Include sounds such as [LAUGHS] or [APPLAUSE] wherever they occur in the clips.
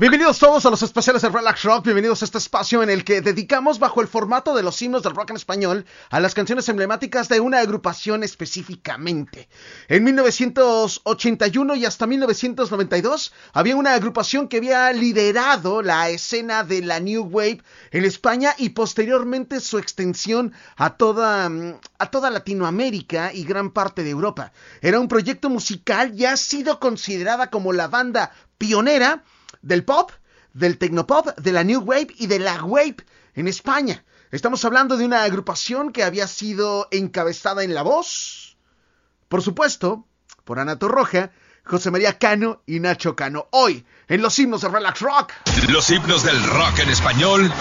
Bienvenidos todos a los especiales de Relax Rock, bienvenidos a este espacio en el que dedicamos bajo el formato de los himnos del rock en español a las canciones emblemáticas de una agrupación específicamente. En 1981 y hasta 1992 había una agrupación que había liderado la escena de la New Wave en España y posteriormente su extensión a toda, a toda Latinoamérica y gran parte de Europa. Era un proyecto musical y ha sido considerada como la banda pionera del pop, del tecnopop, de la new wave y de la wave en España. Estamos hablando de una agrupación que había sido encabezada en la voz, por supuesto, por Ana Torroja, José María Cano y Nacho Cano. Hoy, en los himnos de Relax Rock. Los himnos del rock en español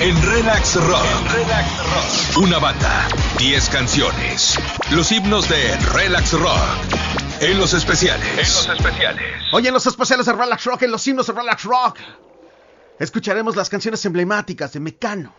en Relax Rock. Relax Rock. Una banda, 10 canciones. Los himnos de Relax Rock. En los especiales. En los especiales. Hoy en los especiales de Relax Rock, en los himnos de Relax Rock, escucharemos las canciones emblemáticas de Mecano.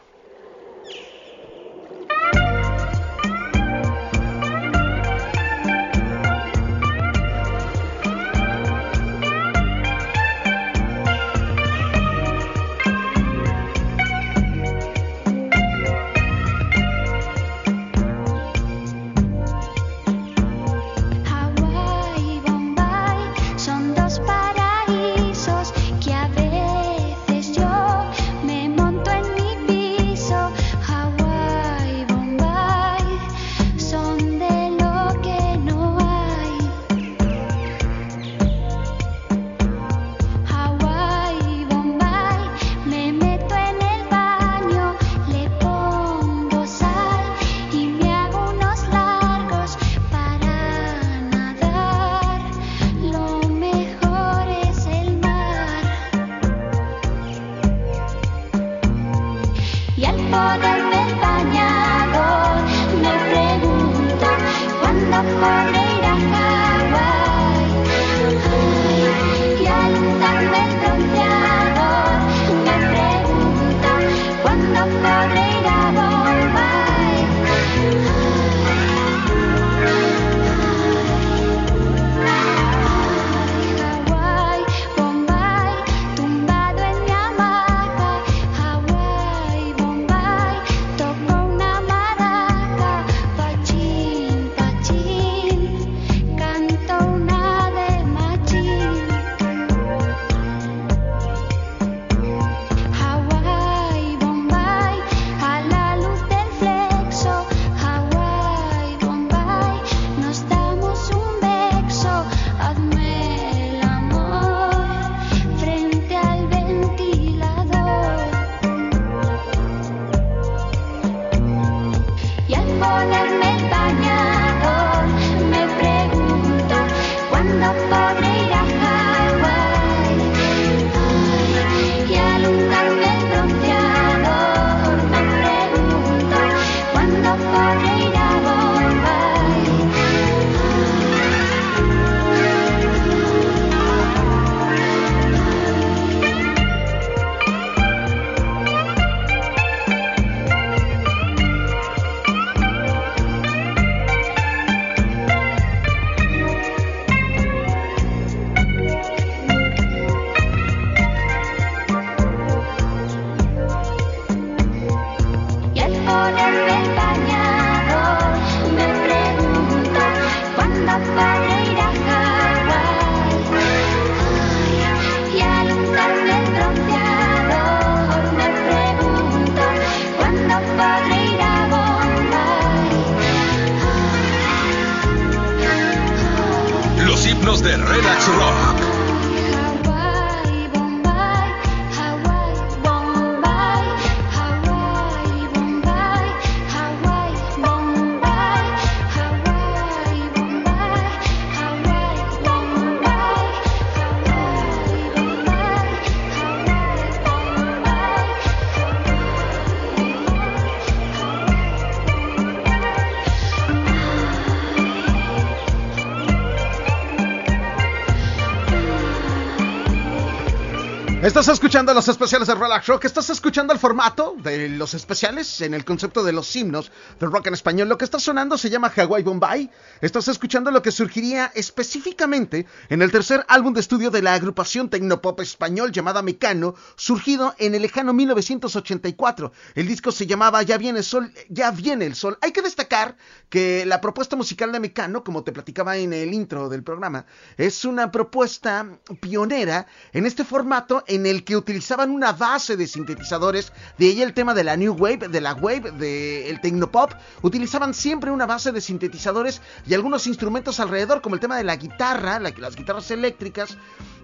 Estás escuchando los especiales de Relax Rock, estás escuchando el formato de los especiales en el concepto de los himnos del rock en español. Lo que está sonando se llama Hawaii Bombay. Estás escuchando lo que surgiría específicamente en el tercer álbum de estudio de la agrupación tecnopop español llamada Mecano, surgido en el lejano 1984. El disco se llamaba Ya viene el sol, ya viene el sol. Hay que destacar que la propuesta musical de Mecano, como te platicaba en el intro del programa, es una propuesta pionera en este formato en el que utilizaban una base de sintetizadores, de ahí el tema de la New Wave, de la Wave, del Tecnopop, utilizaban siempre una base de sintetizadores y algunos instrumentos alrededor, como el tema de la guitarra, las guitarras eléctricas,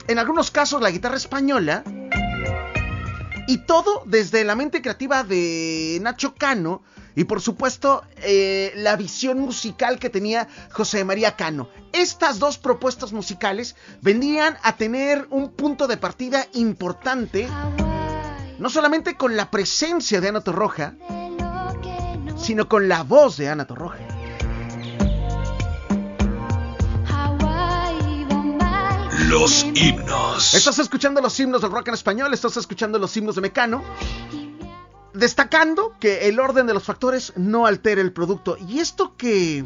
en algunos casos la guitarra española, y todo desde la mente creativa de Nacho Cano, y por supuesto eh, la visión musical que tenía José María Cano. Estas dos propuestas musicales vendrían a tener un punto de partida importante, no solamente con la presencia de Ana Torroja, sino con la voz de Ana Torroja. Los himnos. Estás escuchando los himnos del rock en español, estás escuchando los himnos de Mecano destacando que el orden de los factores no altera el producto. Y esto que...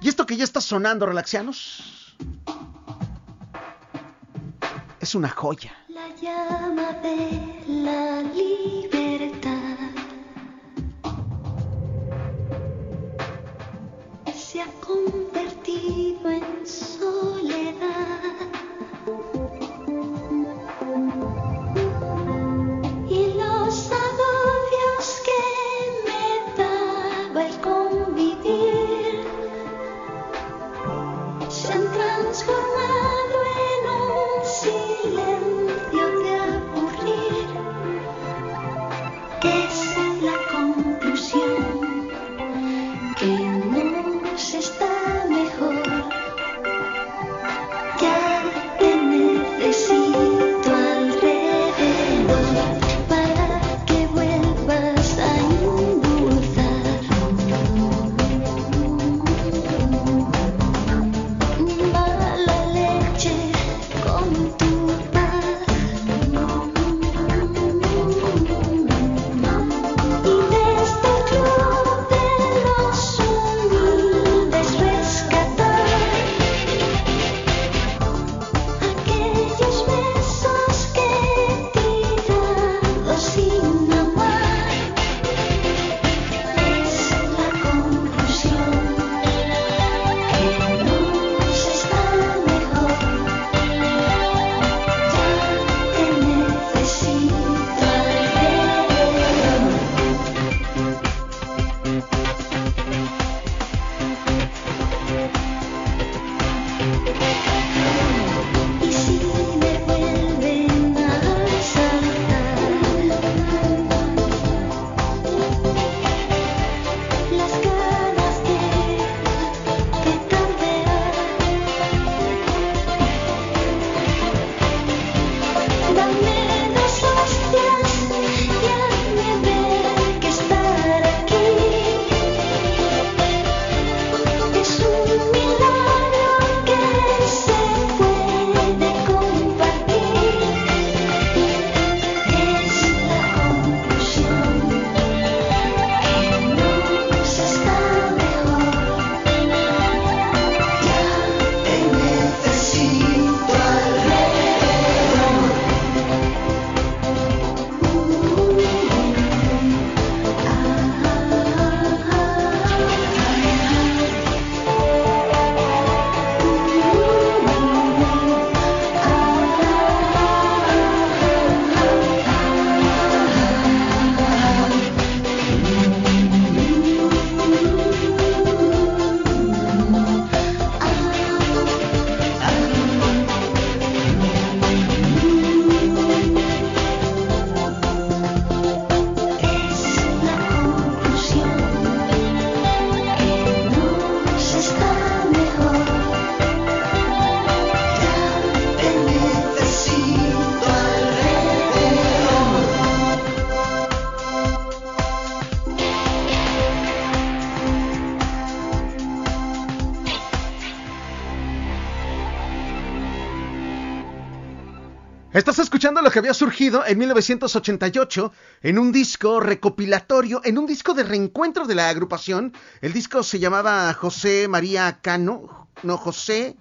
Y esto que ya está sonando, relaxianos, es una joya. La llama de la libertad se ha convertido en soledad. Que había surgido en 1988 en un disco recopilatorio, en un disco de reencuentro de la agrupación. El disco se llamaba José María Cano, no José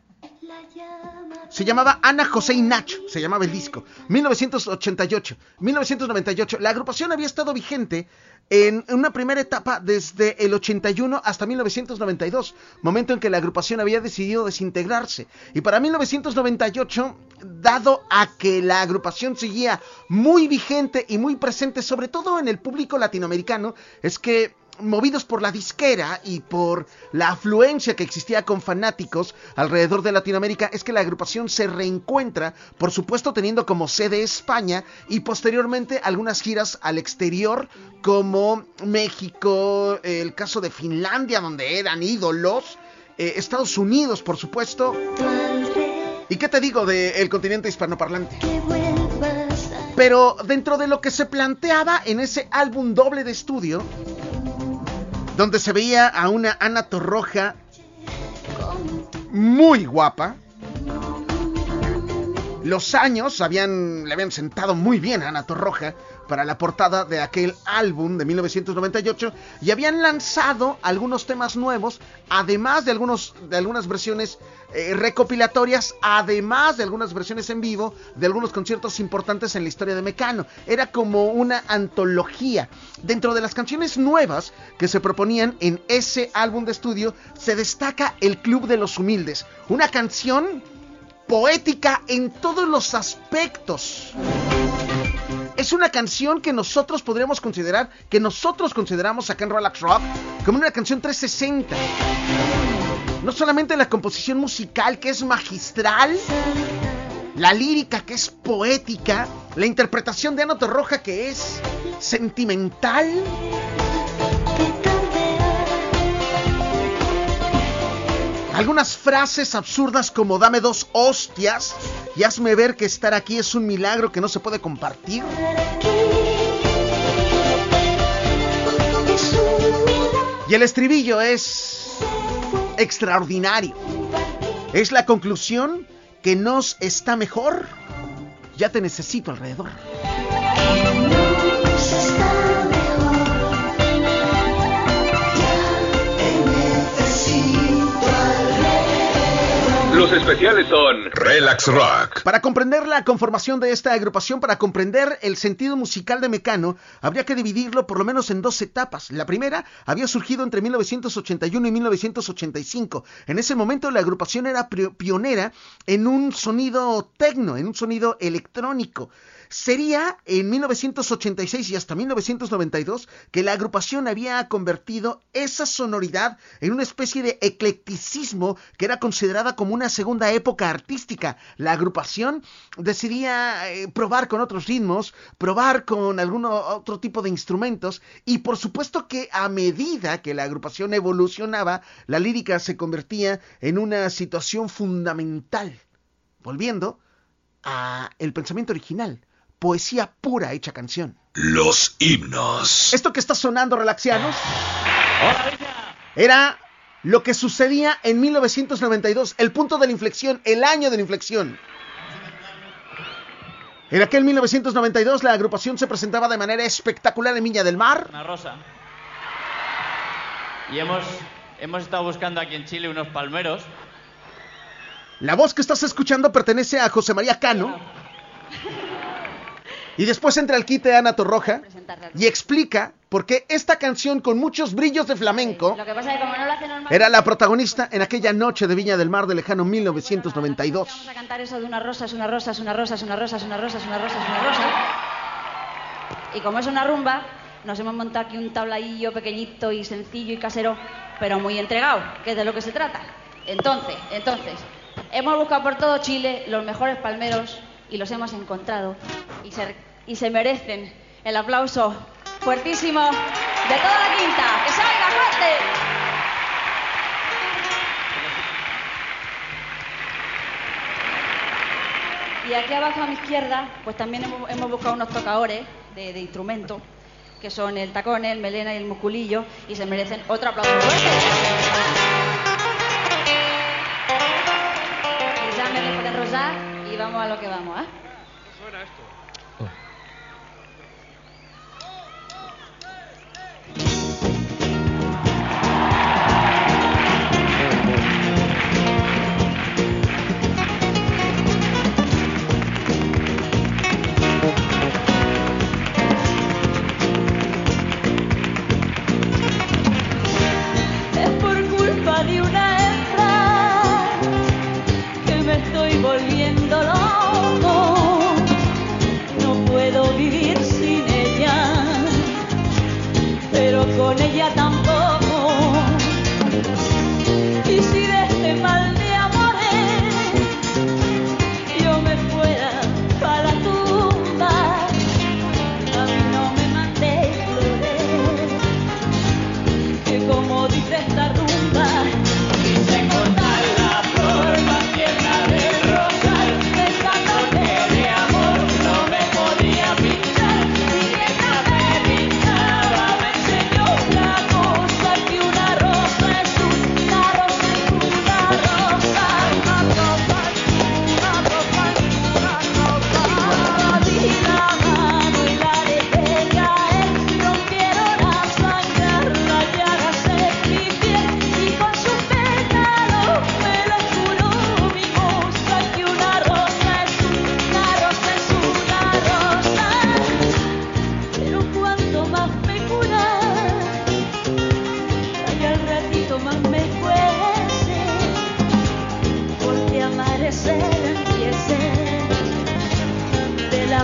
se llamaba Ana José y Nacho, se llamaba el disco. 1988, 1998. La agrupación había estado vigente en una primera etapa desde el 81 hasta 1992, momento en que la agrupación había decidido desintegrarse. Y para 1998, dado a que la agrupación seguía muy vigente y muy presente, sobre todo en el público latinoamericano, es que movidos por la disquera y por la afluencia que existía con fanáticos alrededor de Latinoamérica, es que la agrupación se reencuentra, por supuesto teniendo como sede España y posteriormente algunas giras al exterior como México, el caso de Finlandia donde eran ídolos, eh, Estados Unidos por supuesto. ¿Y qué te digo del continente hispanoparlante? Pero dentro de lo que se planteaba en ese álbum doble de estudio, donde se veía a una Ana Torroja muy guapa. Los años habían, le habían sentado muy bien a Ana Torroja para la portada de aquel álbum de 1998 y habían lanzado algunos temas nuevos, además de, algunos, de algunas versiones eh, recopilatorias, además de algunas versiones en vivo de algunos conciertos importantes en la historia de Mecano. Era como una antología. Dentro de las canciones nuevas que se proponían en ese álbum de estudio se destaca El Club de los Humildes, una canción poética en todos los aspectos es una canción que nosotros podríamos considerar, que nosotros consideramos acá en Relax Rock, como una canción 360. No solamente la composición musical que es magistral, la lírica que es poética, la interpretación de Ana Roja que es sentimental. Algunas frases absurdas como dame dos hostias y hazme ver que estar aquí es un milagro que no se puede compartir. Y el estribillo es extraordinario. Es la conclusión que nos está mejor. Ya te necesito alrededor. Los especiales son Relax Rock. Para comprender la conformación de esta agrupación, para comprender el sentido musical de Mecano, habría que dividirlo por lo menos en dos etapas. La primera había surgido entre 1981 y 1985. En ese momento la agrupación era pionera en un sonido tecno, en un sonido electrónico. Sería en 1986 y hasta 1992 que la agrupación había convertido esa sonoridad en una especie de eclecticismo que era considerada como una segunda época artística. La agrupación decidía eh, probar con otros ritmos, probar con algún otro tipo de instrumentos y por supuesto que a medida que la agrupación evolucionaba, la lírica se convertía en una situación fundamental. Volviendo a el pensamiento original poesía pura hecha canción. Los himnos. Esto que está sonando, relaxianos, era lo que sucedía en 1992, el punto de la inflexión, el año de la inflexión. En aquel 1992 la agrupación se presentaba de manera espectacular en Viña del Mar. Una rosa. Y hemos, hemos estado buscando aquí en Chile unos palmeros. La voz que estás escuchando pertenece a José María Cano. Y después entra al quite Ana Torroja y explica por qué esta canción con muchos brillos de flamenco era la protagonista en aquella noche de Viña del Mar de lejano 1992. Vamos a cantar eso de una rosa, es una rosa, es una rosa, es una rosa, es una rosa, es una rosa, es una rosa. Y como es una rumba, nos hemos montado aquí un tablaillo pequeñito y sencillo y casero, pero muy entregado, que es de lo que se trata. Entonces, entonces, hemos buscado por todo Chile los mejores palmeros y los hemos encontrado y se, merecen el aplauso fuertísimo de toda la quinta. ¡Que salga fuerte! Y aquí abajo a mi izquierda, pues también hemos, buscado unos tocadores de, de instrumentos, que son el tacón, el melena y el musculillo, y se merecen otro aplauso fuerte. Ya me de vamos a lo que vamos, ¿eh?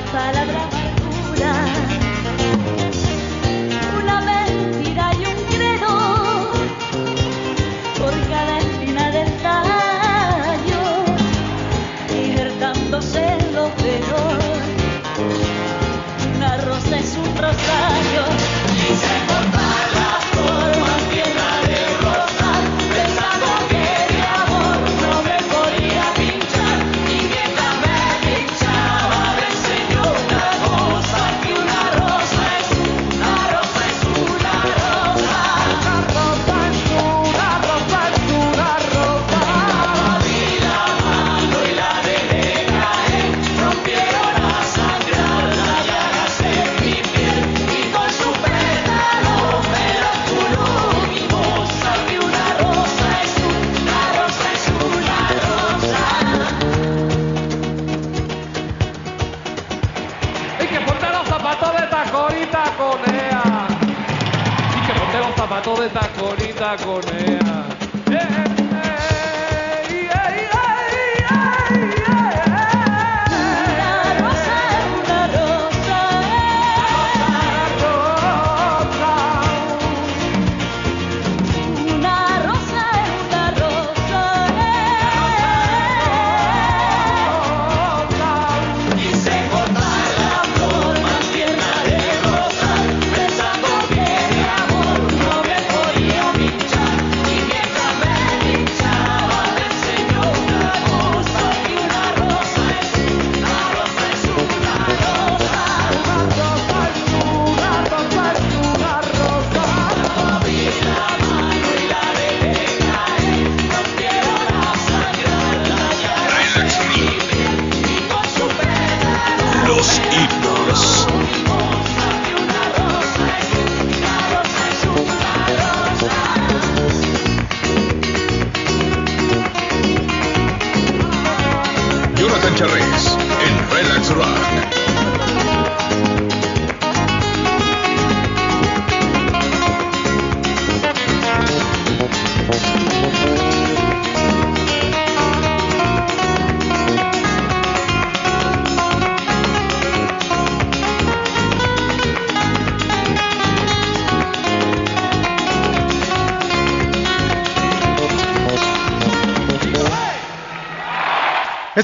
palabra.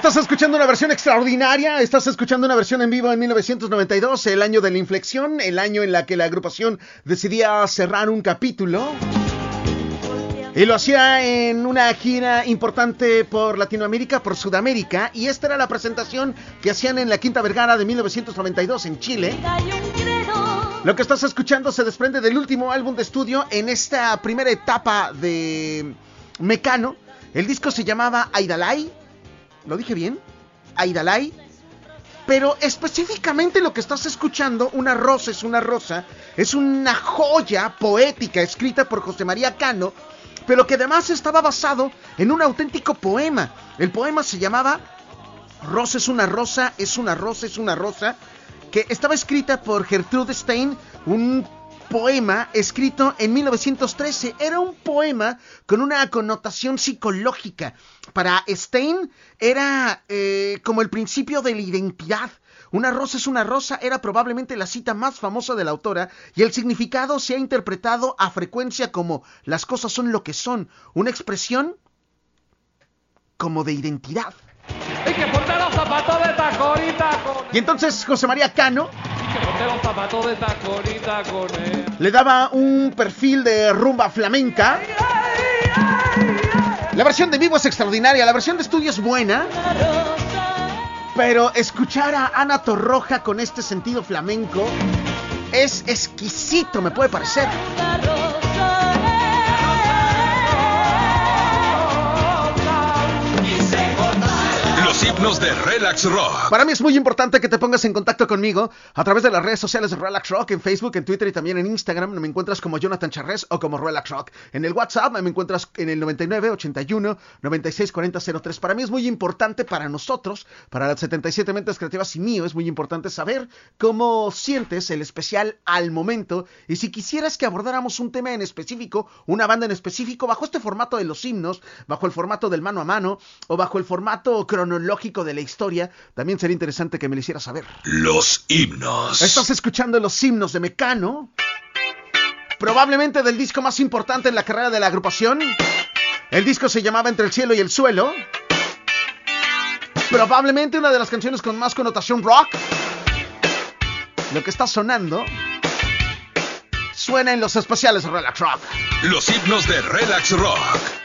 Estás escuchando una versión extraordinaria, estás escuchando una versión en vivo en 1992, el año de la inflexión, el año en la que la agrupación decidía cerrar un capítulo. Y lo hacía en una gira importante por Latinoamérica, por Sudamérica, y esta era la presentación que hacían en la Quinta Vergara de 1992 en Chile. Lo que estás escuchando se desprende del último álbum de estudio en esta primera etapa de Mecano. El disco se llamaba Aidalay ¿Lo dije bien? Aidalay. Pero específicamente lo que estás escuchando, Una rosa es una rosa, es una joya poética escrita por José María Cano, pero que además estaba basado en un auténtico poema. El poema se llamaba Rosa es una rosa, es una rosa, es una rosa, que estaba escrita por Gertrude Stein, un poema escrito en 1913. Era un poema con una connotación psicológica. Para Stein era eh, como el principio de la identidad. Una rosa es una rosa era probablemente la cita más famosa de la autora y el significado se ha interpretado a frecuencia como las cosas son lo que son, una expresión como de identidad. Hay que tacón y entonces José María Cano le daba un perfil de rumba flamenca. La versión de vivo es extraordinaria, la versión de estudio es buena, pero escuchar a Ana Torroja con este sentido flamenco es exquisito, me puede parecer. De Relax Rock. Para mí es muy importante que te pongas en contacto conmigo a través de las redes sociales de Relax Rock, en Facebook, en Twitter y también en Instagram. Me encuentras como Jonathan Charres o como Relax Rock. En el WhatsApp me encuentras en el 99 81 96 40 03. Para mí es muy importante para nosotros, para las 77 mentes creativas y mío, es muy importante saber cómo sientes el especial al momento y si quisieras que abordáramos un tema en específico, una banda en específico, bajo este formato de los himnos, bajo el formato del mano a mano o bajo el formato cronológico de la historia, también sería interesante que me lo hicieras saber. Los himnos. Estás escuchando los himnos de Mecano, probablemente del disco más importante en la carrera de la agrupación. El disco se llamaba Entre el cielo y el suelo. Probablemente una de las canciones con más connotación rock. Lo que está sonando suena en los especiales de Relax Rock. Los himnos de Relax Rock.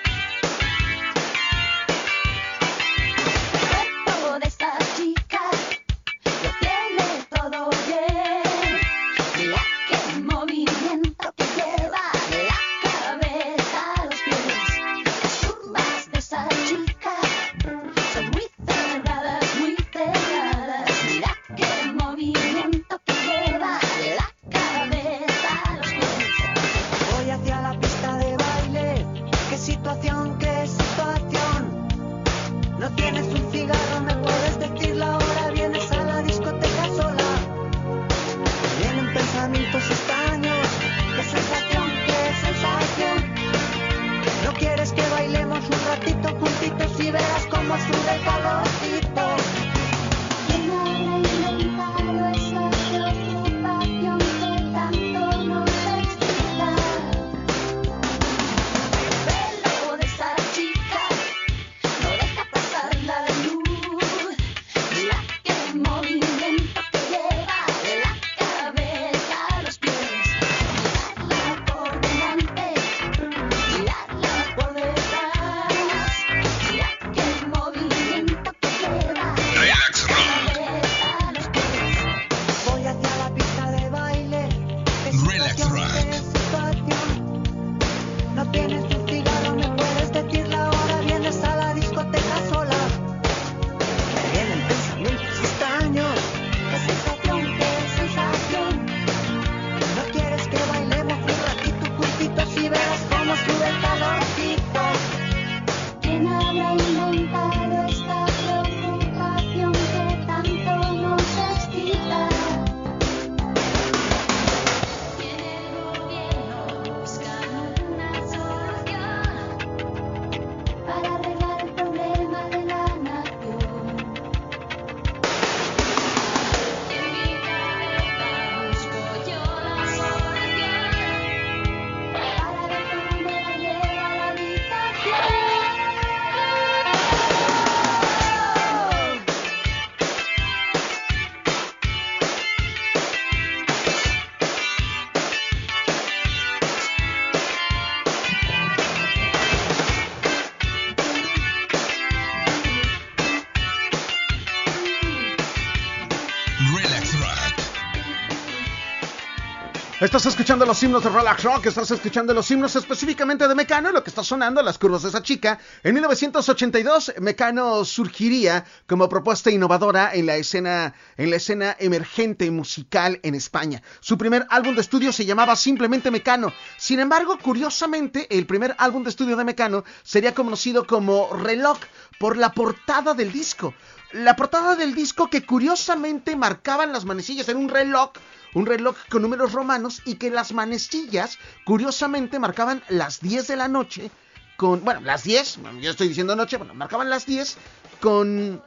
Estás escuchando los himnos de Relax Rock, estás escuchando los himnos específicamente de Mecano, lo que está sonando, las curvas de esa chica. En 1982, Mecano surgiría como propuesta innovadora en la escena, en la escena emergente musical en España. Su primer álbum de estudio se llamaba simplemente Mecano. Sin embargo, curiosamente, el primer álbum de estudio de Mecano sería conocido como Reloj por la portada del disco. La portada del disco que curiosamente marcaban las manecillas en un reloj un reloj con números romanos y que las manecillas, curiosamente, marcaban las 10 de la noche con, bueno, las 10, yo estoy diciendo noche, bueno, marcaban las 10 con,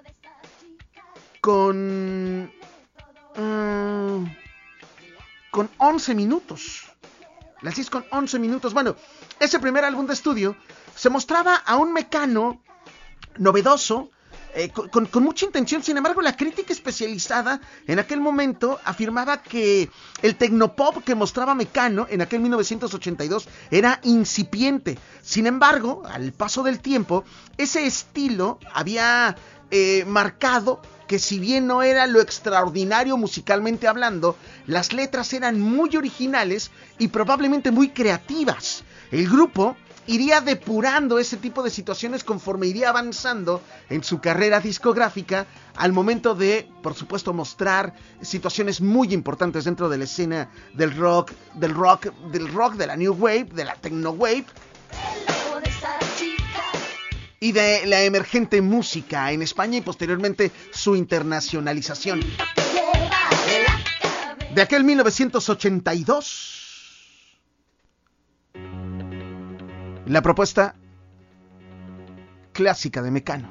con, mm, con 11 minutos. Las 10 con 11 minutos. Bueno, ese primer álbum de estudio se mostraba a un mecano novedoso, eh, con, mucha intención. Sin embargo, la crítica especializada en aquel momento afirmaba que el tecnopop que mostraba Mecano en aquel 1982 era incipiente. Sin embargo, al paso del tiempo, ese estilo había eh, marcado que si bien no era lo extraordinario musicalmente hablando, las letras eran muy originales y probablemente muy creativas. El grupo iría depurando ese tipo de situaciones conforme iría avanzando en su carrera discográfica al momento de, por supuesto, mostrar situaciones muy importantes dentro de la escena del rock, del rock, del rock, de la new wave, de la techno wave y de la emergente música en España y posteriormente su internacionalización. De aquel 1982, la propuesta clásica de Mecano.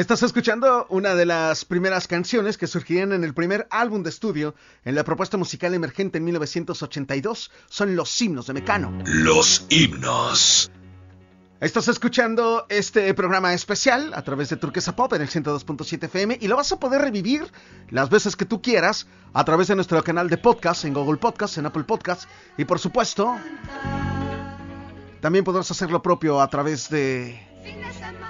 Estás escuchando una de las primeras canciones que surgirían en el primer álbum de estudio en la propuesta musical emergente en 1982. Son los himnos de Mecano. Los himnos. Estás escuchando este programa especial a través de Turquesa Pop en el 102.7 FM y lo vas a poder revivir las veces que tú quieras a través de nuestro canal de podcast en Google Podcast, en Apple Podcast y por supuesto también podrás hacer lo propio a través de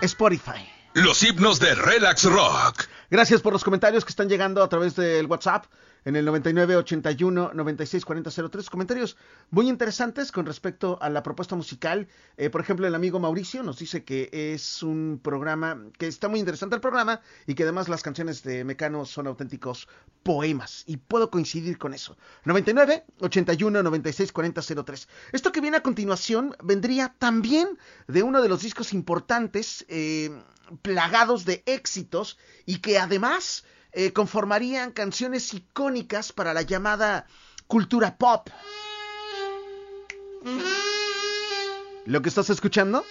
Spotify. Los himnos de Relax Rock. Gracias por los comentarios que están llegando a través del WhatsApp en el 99 81 96 40 03. Comentarios muy interesantes con respecto a la propuesta musical. Eh, por ejemplo, el amigo Mauricio nos dice que es un programa, que está muy interesante el programa y que además las canciones de Mecano son auténticos poemas. Y puedo coincidir con eso. 99 81 96 40 03. Esto que viene a continuación vendría también de uno de los discos importantes, eh, plagados de éxitos y que además eh, conformarían canciones icónicas para la llamada cultura pop. ¿Lo que estás escuchando?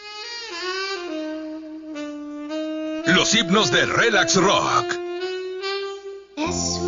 Los himnos de Relax Rock. Es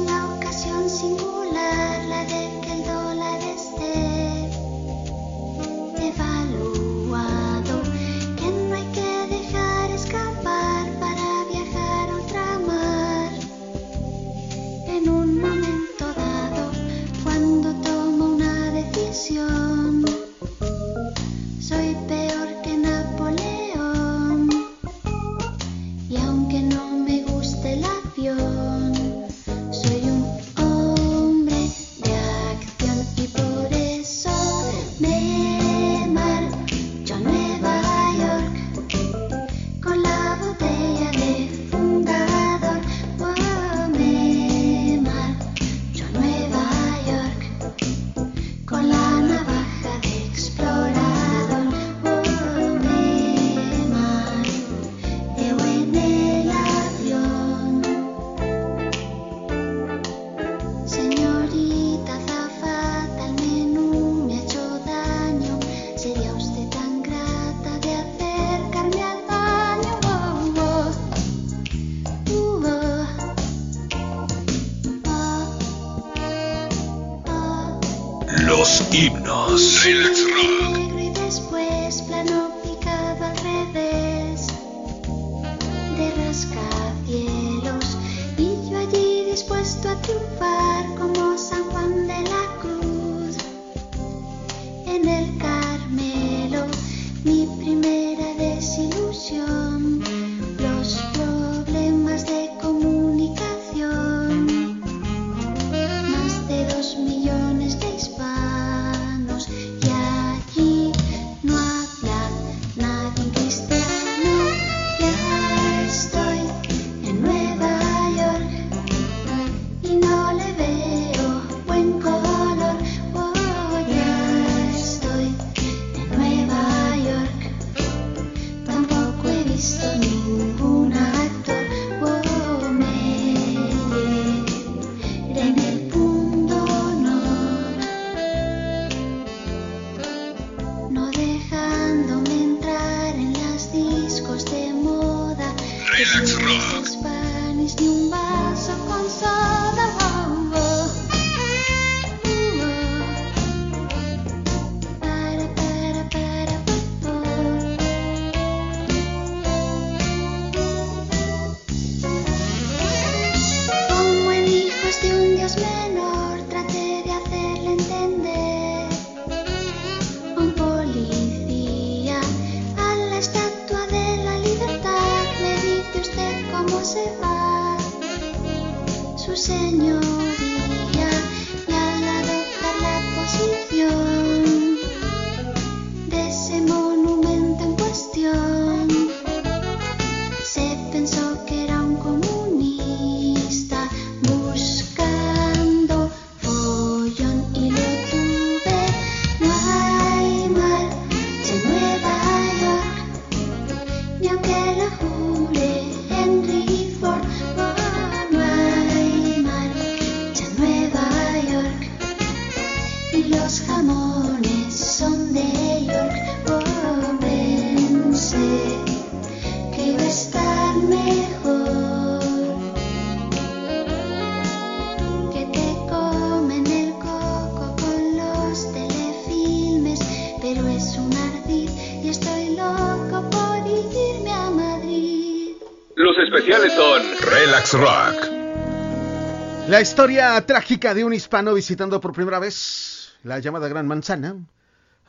Historia trágica de un hispano visitando por primera vez la llamada Gran Manzana,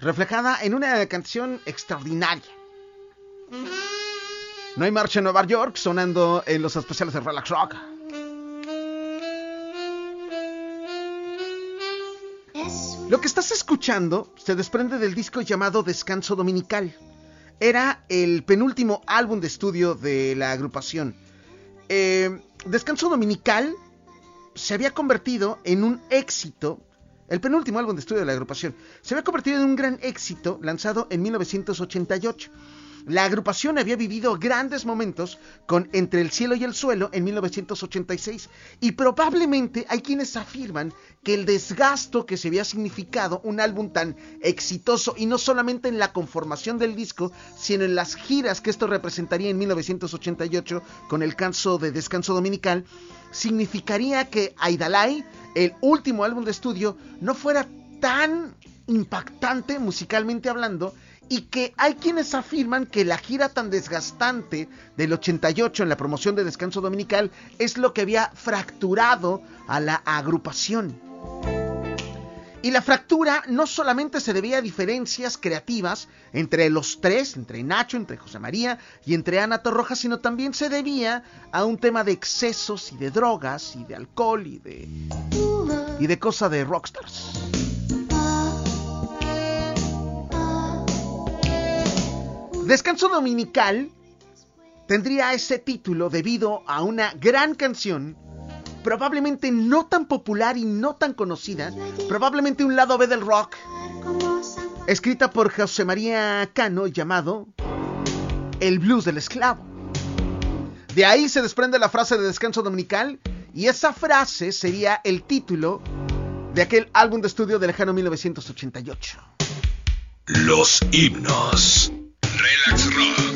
reflejada en una canción extraordinaria. No hay marcha en Nueva York sonando en los especiales de Relax Rock. Lo que estás escuchando se desprende del disco llamado Descanso Dominical. Era el penúltimo álbum de estudio de la agrupación. Eh, Descanso Dominical se había convertido en un éxito. El penúltimo álbum de estudio de la agrupación se había convertido en un gran éxito lanzado en 1988. La agrupación había vivido grandes momentos con Entre el cielo y el suelo en 1986 y probablemente hay quienes afirman que el desgasto que se había significado un álbum tan exitoso y no solamente en la conformación del disco, sino en las giras que esto representaría en 1988 con el canso de Descanso Dominical, significaría que Aidalai, el último álbum de estudio, no fuera tan impactante musicalmente hablando y que hay quienes afirman que la gira tan desgastante del 88 en la promoción de Descanso Dominical es lo que había fracturado a la agrupación. Y la fractura no solamente se debía a diferencias creativas entre los tres, entre Nacho, entre José María y entre Ana Torroja, sino también se debía a un tema de excesos y de drogas y de alcohol y de, y de cosa de rockstars. Descanso Dominical tendría ese título debido a una gran canción, probablemente no tan popular y no tan conocida, probablemente un lado B del rock, escrita por José María Cano llamado El blues del esclavo. De ahí se desprende la frase de Descanso Dominical y esa frase sería el título de aquel álbum de estudio de lejano 1988. Los himnos. Relax Rock.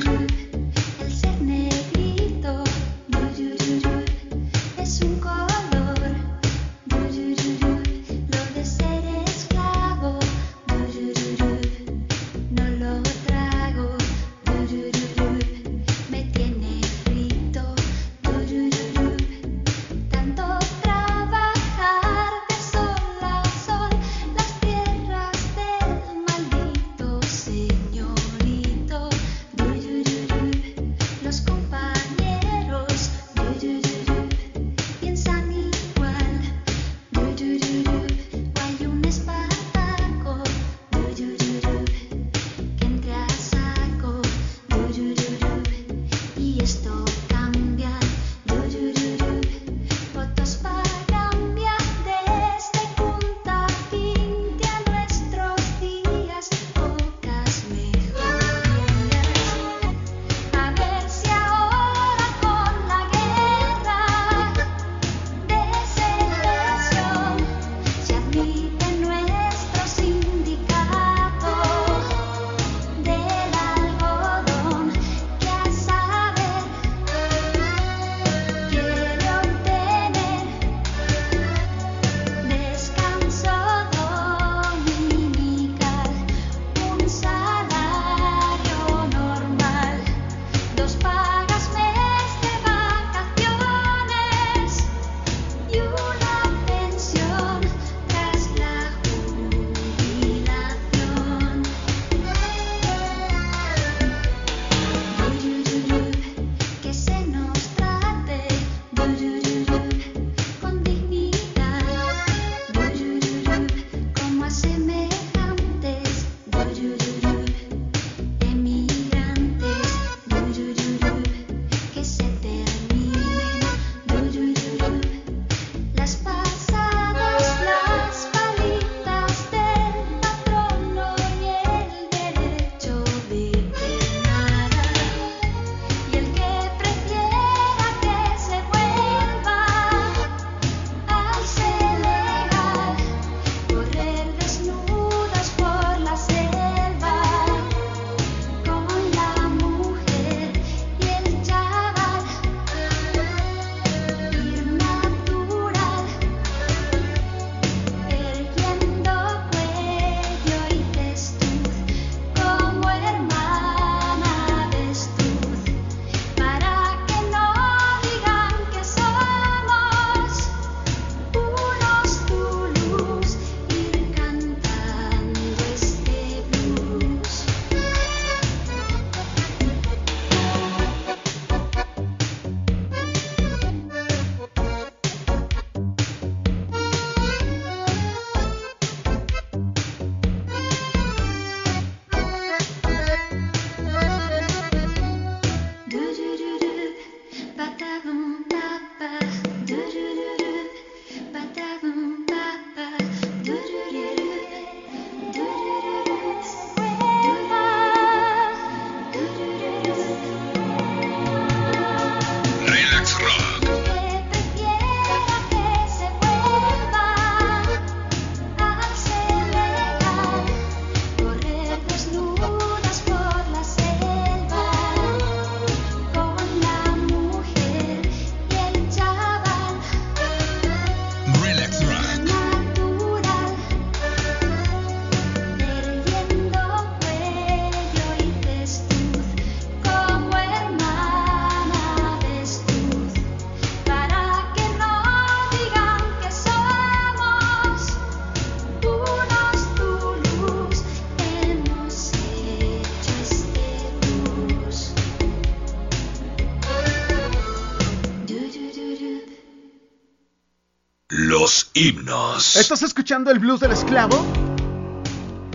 Himnos. ¿Estás escuchando el blues del esclavo?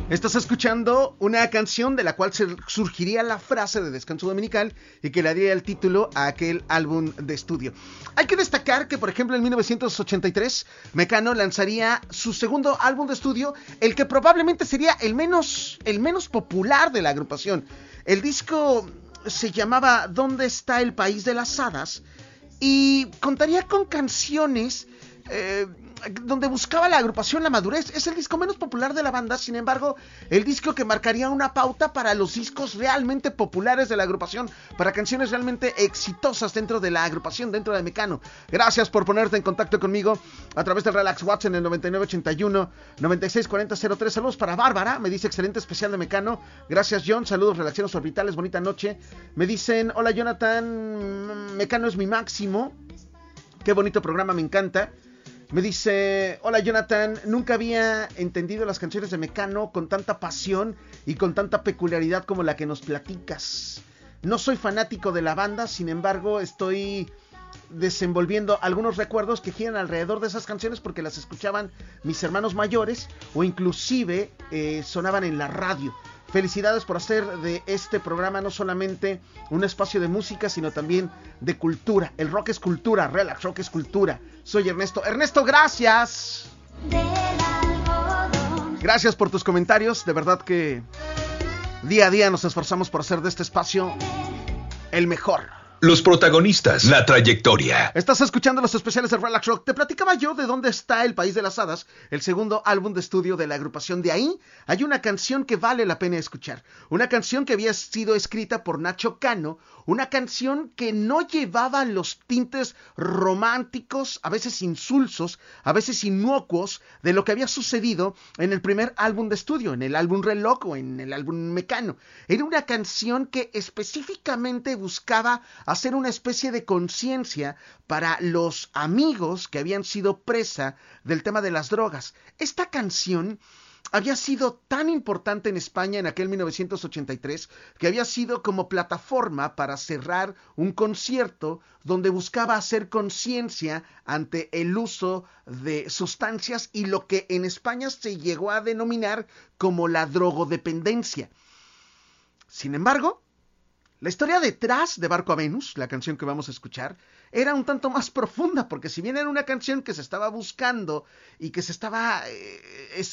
Estás escuchando una canción de la cual surgiría la frase de Descanso Dominical y que le daría el título a aquel álbum de estudio. Hay que destacar que, por ejemplo, en 1983, Mecano lanzaría su segundo álbum de estudio, el que probablemente sería el menos, el menos popular de la agrupación. El disco se llamaba ¿Dónde está el país de las hadas? y contaría con canciones eh, donde buscaba la agrupación la madurez. Es el disco menos popular de la banda, sin embargo, el disco que marcaría una pauta para los discos realmente populares de la agrupación, para canciones realmente exitosas dentro de la agrupación, dentro de Mecano. Gracias por ponerte en contacto conmigo a través del Relax Watch en el 9981 964003. Saludos para Bárbara, me dice excelente especial de Mecano. Gracias John, saludos relaciones orbitales, bonita noche. Me dicen, hola Jonathan, Mecano es mi máximo. Qué bonito programa, me encanta. Me dice, hola Jonathan, nunca había entendido las canciones de Mecano con tanta pasión y con tanta peculiaridad como la que nos platicas. No soy fanático de la banda, sin embargo estoy desenvolviendo algunos recuerdos que giran alrededor de esas canciones porque las escuchaban mis hermanos mayores o inclusive eh, sonaban en la radio. Felicidades por hacer de este programa no solamente un espacio de música, sino también de cultura. El rock es cultura, relax rock es cultura. Soy Ernesto. Ernesto, gracias. Gracias por tus comentarios. De verdad que día a día nos esforzamos por hacer de este espacio el mejor. Los protagonistas, la trayectoria. Estás escuchando los especiales de Relax Rock. Te platicaba yo de dónde está El País de las Hadas, el segundo álbum de estudio de la agrupación. De ahí hay una canción que vale la pena escuchar. Una canción que había sido escrita por Nacho Cano. Una canción que no llevaba los tintes románticos, a veces insulsos, a veces inocuos, de lo que había sucedido en el primer álbum de estudio, en el álbum Reloj o en el álbum Mecano. Era una canción que específicamente buscaba hacer una especie de conciencia para los amigos que habían sido presa del tema de las drogas. Esta canción había sido tan importante en España en aquel 1983 que había sido como plataforma para cerrar un concierto donde buscaba hacer conciencia ante el uso de sustancias y lo que en España se llegó a denominar como la drogodependencia. Sin embargo, la historia detrás de Barco a Venus, la canción que vamos a escuchar, era un tanto más [LAUGHS] profunda, porque si bien era una canción que se estaba buscando y que se estaba, eh,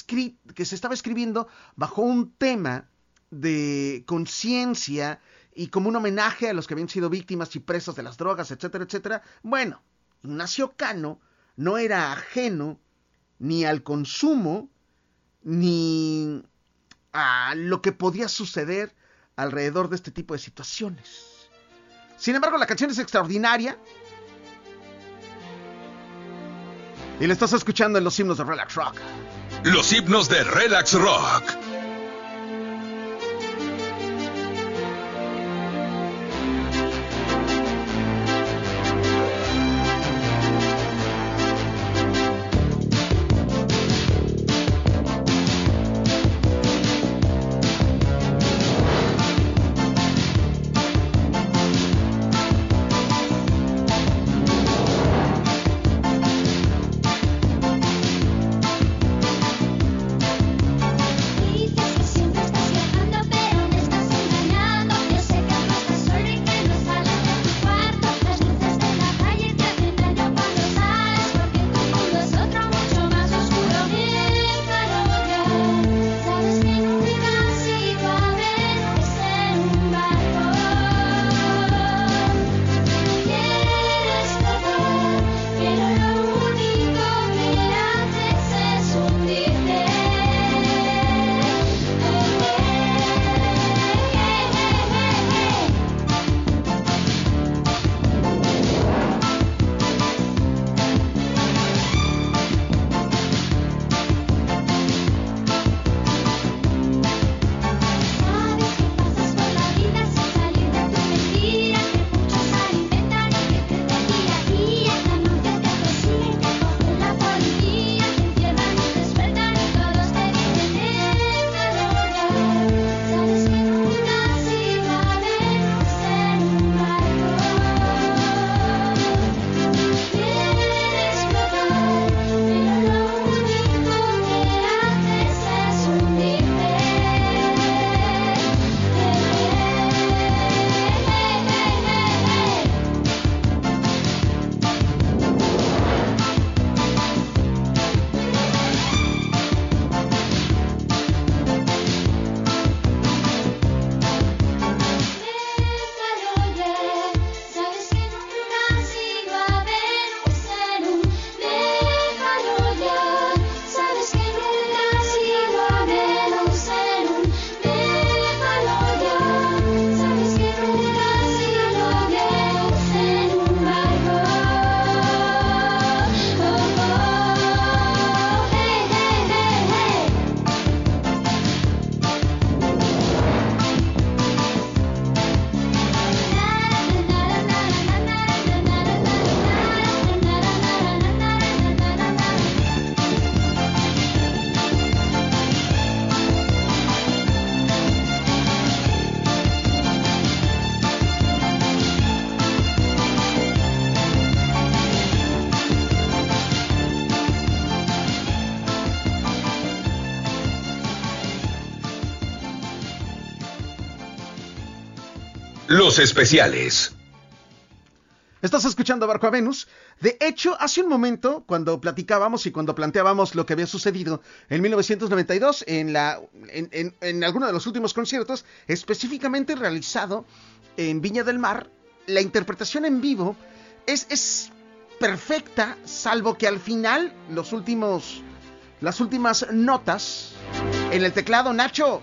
que se estaba escribiendo bajo un tema de conciencia y como un homenaje a los que habían sido víctimas y presas de las drogas, etcétera, etcétera, bueno, Ignacio Cano no era ajeno ni al consumo, ni a lo que podía suceder alrededor de este tipo de situaciones. Sin embargo, la canción es extraordinaria. Y la estás escuchando en los himnos de Relax Rock. Los himnos de Relax Rock. Especiales. Estás escuchando Barco a Venus. De hecho, hace un momento, cuando platicábamos y cuando planteábamos lo que había sucedido en 1992, en, la, alguno de los últimos conciertos, específicamente realizado en Viña del Mar, la interpretación en vivo es, es perfecta, salvo que al final, los últimos, las últimas notas en el teclado, Nacho,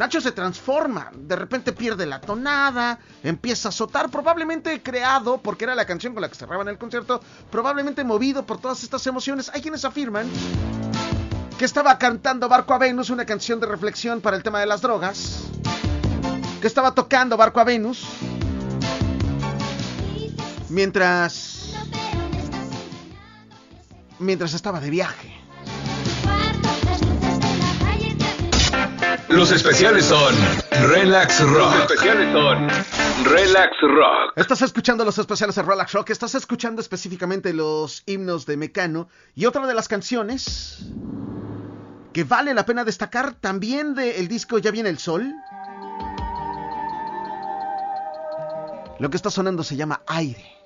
Nacho se transforma, de repente pierde la tonada, empieza a azotar, probablemente creado, porque era la canción con la que cerraban el concierto, probablemente movido por todas estas emociones. Hay quienes afirman que estaba cantando Barco a Venus, una canción de reflexión para el tema de las drogas, que estaba tocando Barco a Venus, mientras, mientras estaba de viaje. Los especiales son Relax Rock. Los especiales son Relax Rock. Estás escuchando los especiales de Relax Rock, estás escuchando específicamente los himnos de Mecano y otra de las canciones que vale la pena destacar también del disco Ya viene el sol. Lo que está sonando se llama Aire.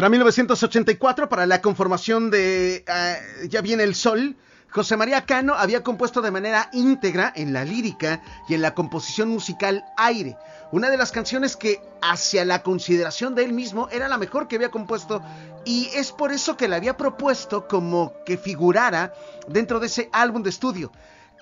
Para 1984, para la conformación de eh, Ya viene el sol, José María Cano había compuesto de manera íntegra en la lírica y en la composición musical Aire, una de las canciones que hacia la consideración de él mismo era la mejor que había compuesto y es por eso que la había propuesto como que figurara dentro de ese álbum de estudio.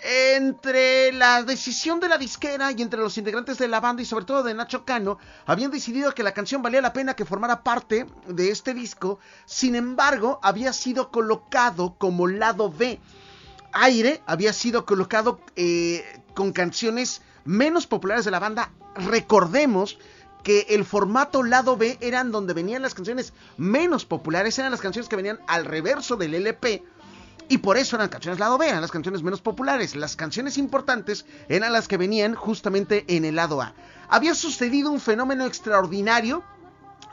Entre la decisión de la disquera y entre los integrantes de la banda y sobre todo de Nacho Cano, habían decidido que la canción valía la pena que formara parte de este disco, sin embargo, había sido colocado como lado B. Aire había sido colocado eh, con canciones menos populares de la banda. Recordemos que el formato lado B eran donde venían las canciones menos populares, eran las canciones que venían al reverso del LP. Y por eso eran canciones lado B, eran las canciones menos populares. Las canciones importantes eran las que venían justamente en el lado A. Había sucedido un fenómeno extraordinario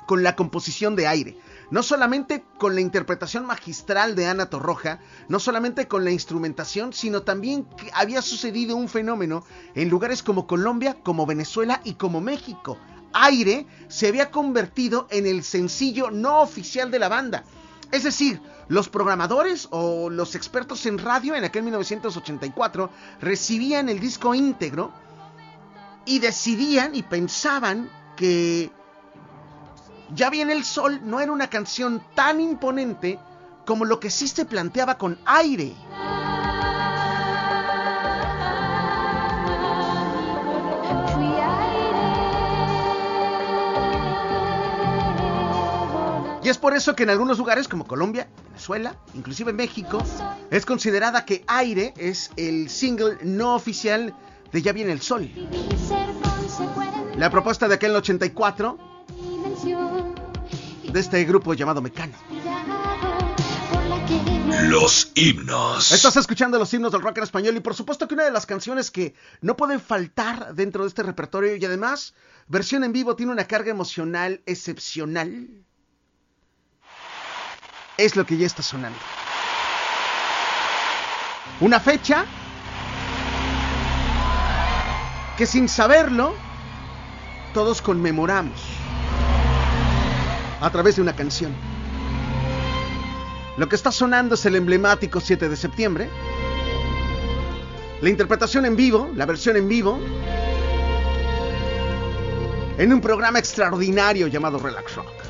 con la composición de aire. No solamente con la interpretación magistral de Ana Torroja, no solamente con la instrumentación, sino también que había sucedido un fenómeno en lugares como Colombia, como Venezuela y como México. Aire se había convertido en el sencillo no oficial de la banda. Es decir, los programadores o los expertos en radio en aquel 1984 recibían el disco íntegro y decidían y pensaban que Ya viene el sol no era una canción tan imponente como lo que sí se planteaba con aire. Y es por eso que en algunos lugares como Colombia, Venezuela, inclusive México, es considerada que Aire es el single no oficial de Ya viene el sol. La propuesta de aquel 84 Dimensión. de este grupo llamado Mecano. Los himnos. Estás escuchando los himnos del rock en español y por supuesto que una de las canciones que no pueden faltar dentro de este repertorio y además versión en vivo tiene una carga emocional excepcional. Es lo que ya está sonando. Una fecha que sin saberlo todos conmemoramos a través de una canción. Lo que está sonando es el emblemático 7 de septiembre. La interpretación en vivo, la versión en vivo, en un programa extraordinario llamado Relax Rock.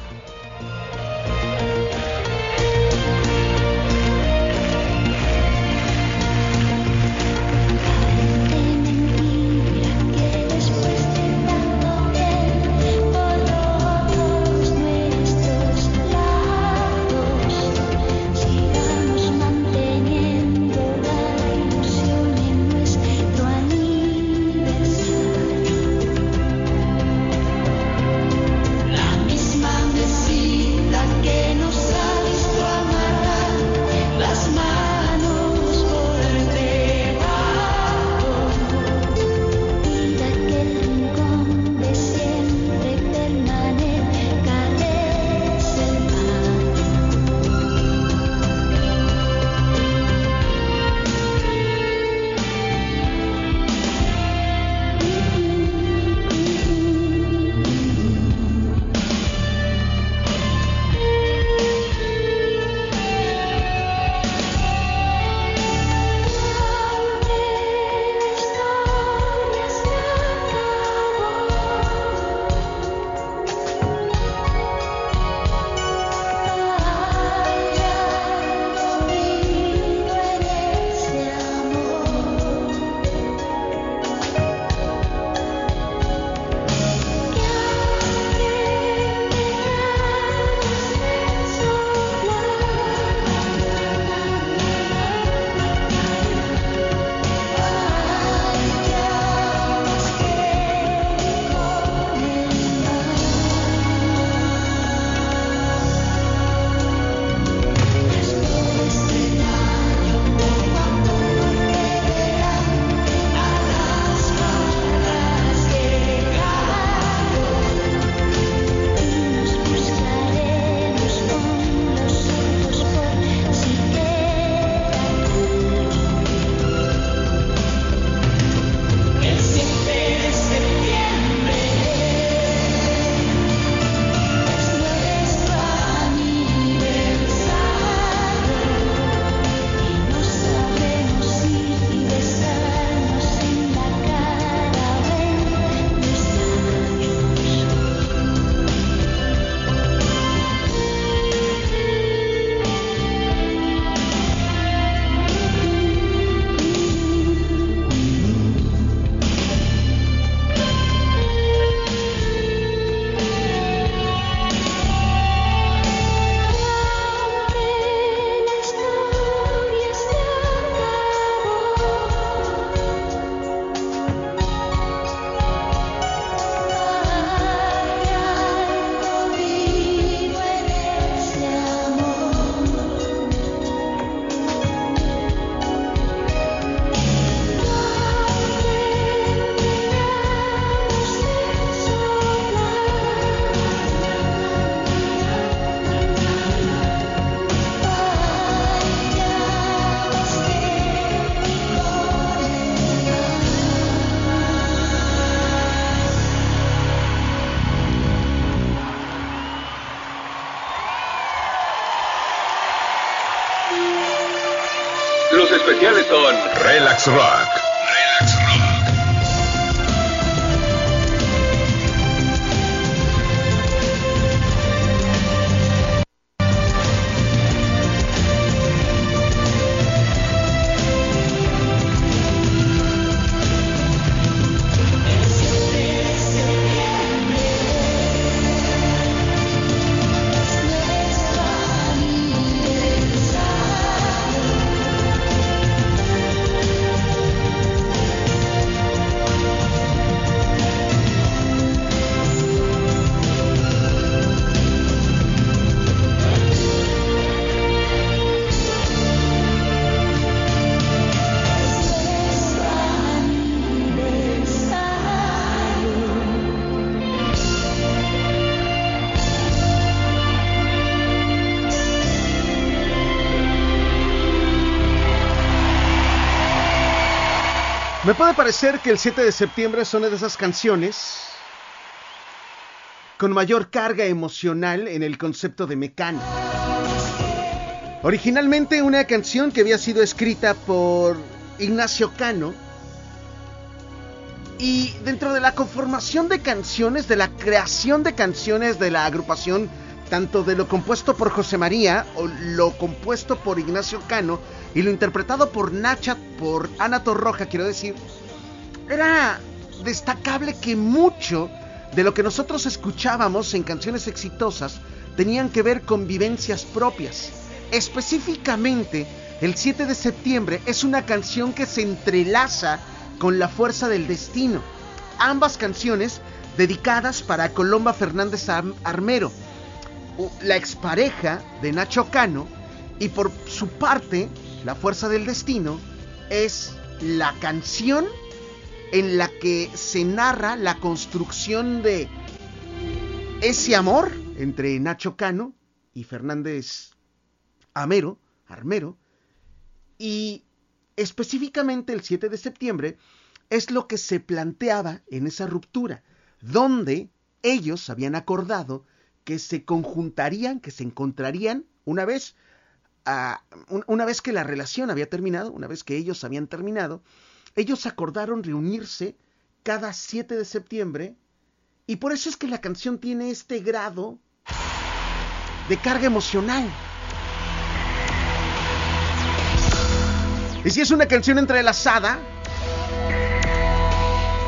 Me puede parecer que el 7 de septiembre es una de esas canciones con mayor carga emocional en el concepto de Mecano. Originalmente una canción que había sido escrita por Ignacio Cano y dentro de la conformación de canciones, de la creación de canciones de la agrupación, tanto de lo compuesto por José María o lo compuesto por Ignacio Cano y lo interpretado por Nacha, por Ana Torroja, quiero decir, era destacable que mucho de lo que nosotros escuchábamos en canciones exitosas tenían que ver con vivencias propias. Específicamente, el 7 de septiembre es una canción que se entrelaza con La Fuerza del Destino. Ambas canciones dedicadas para Colomba Fernández Ar- Armero, la expareja de Nacho Cano, y por su parte, La Fuerza del Destino es la canción en la que se narra la construcción de ese amor entre Nacho Cano y Fernández Amero, Armero, y específicamente el 7 de septiembre es lo que se planteaba en esa ruptura, donde ellos habían acordado que se conjuntarían, que se encontrarían una vez, un- una vez que la relación había terminado, una vez que ellos habían terminado, ellos acordaron reunirse cada 7 de septiembre y por eso es que la canción tiene este grado de carga emocional. Y si es una canción entrelazada,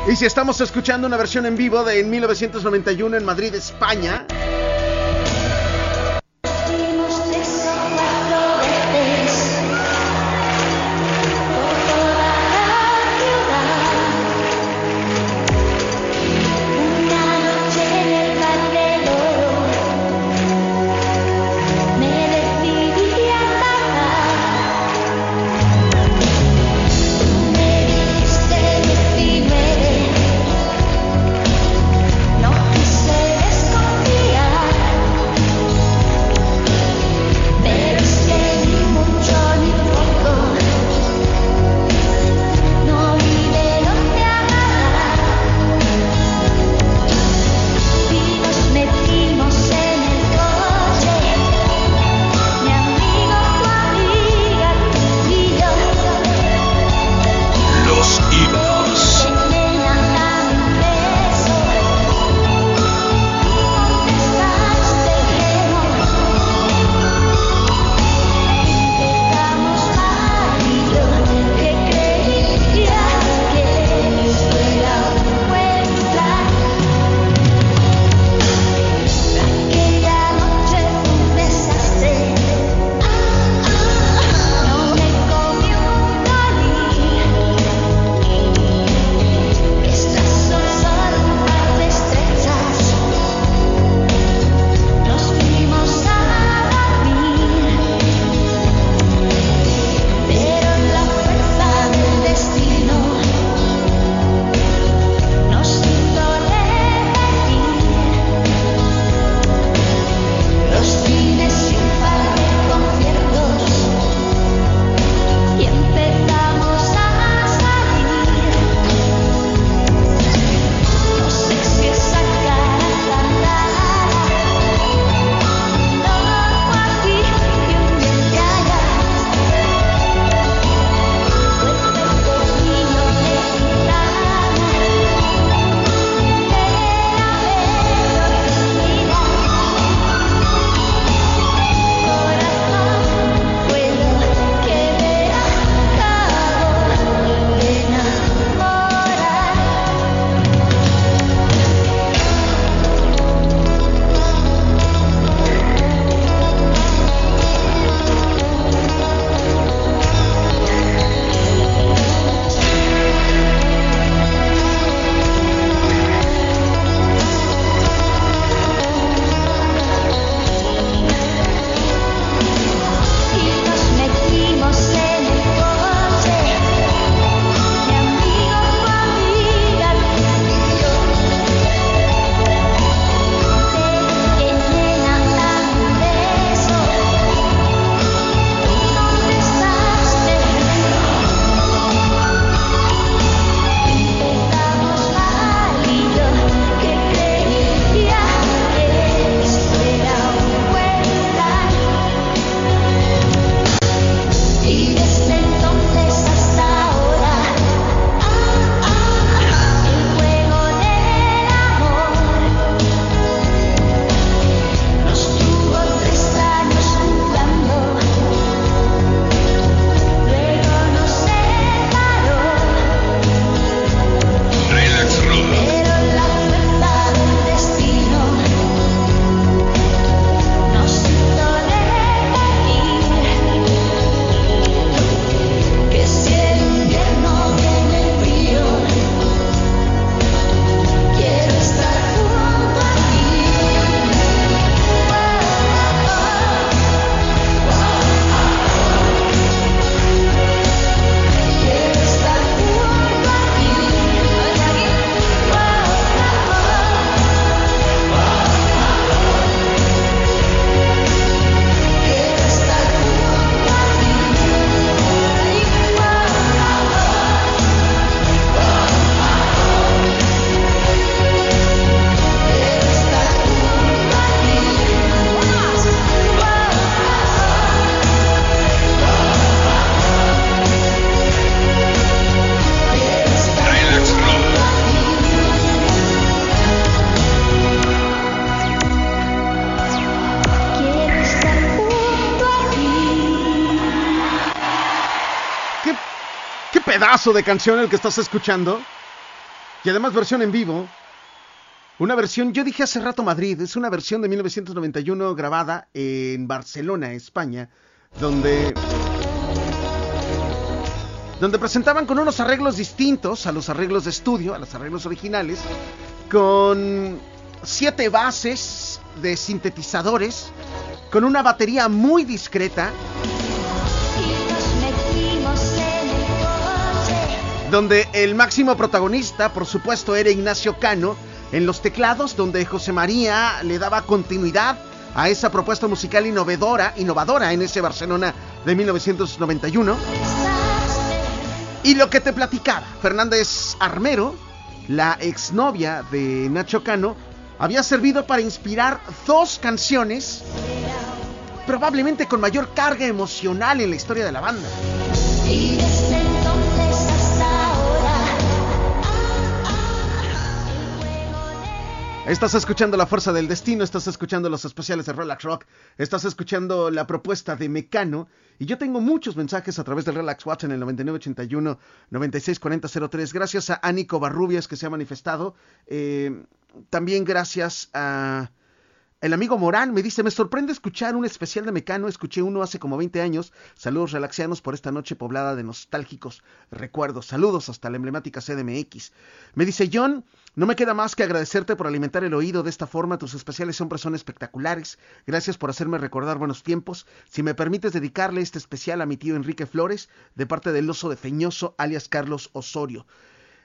y si estamos escuchando una versión en vivo de en 1991 en Madrid, España, pedazo de canción el que estás escuchando. Y además versión en vivo. Una versión, yo dije hace rato Madrid, es una versión de 1991 grabada en Barcelona, España, donde donde presentaban con unos arreglos distintos a los arreglos de estudio, a los arreglos originales, con siete bases de sintetizadores, con una batería muy discreta, donde el máximo protagonista, por supuesto, era Ignacio Cano, en los teclados, donde José María le daba continuidad a esa propuesta musical innovadora, innovadora en ese Barcelona de 1991. Y lo que te platicaba, Fernández Armero, la exnovia de Nacho Cano, había servido para inspirar dos canciones, probablemente con mayor carga emocional en la historia de la banda. Estás escuchando La Fuerza del Destino, estás escuchando los especiales de Relax Rock, estás escuchando la propuesta de Mecano, y yo tengo muchos mensajes a través del Relax Watch en el 9981-964003. Gracias a Ánico Barrubias que se ha manifestado. eh, también gracias a el amigo Morán me dice, me sorprende escuchar un especial de Mecano, escuché uno hace como 20 años. Saludos relaxianos por esta noche poblada de nostálgicos recuerdos. Saludos hasta la emblemática CDMX. Me dice John, no me queda más que agradecerte por alimentar el oído de esta forma. Tus especiales siempre son espectaculares. Gracias por hacerme recordar buenos tiempos. Si me permites dedicarle este especial a mi tío Enrique Flores, de parte del oso de Feñoso, alias Carlos Osorio.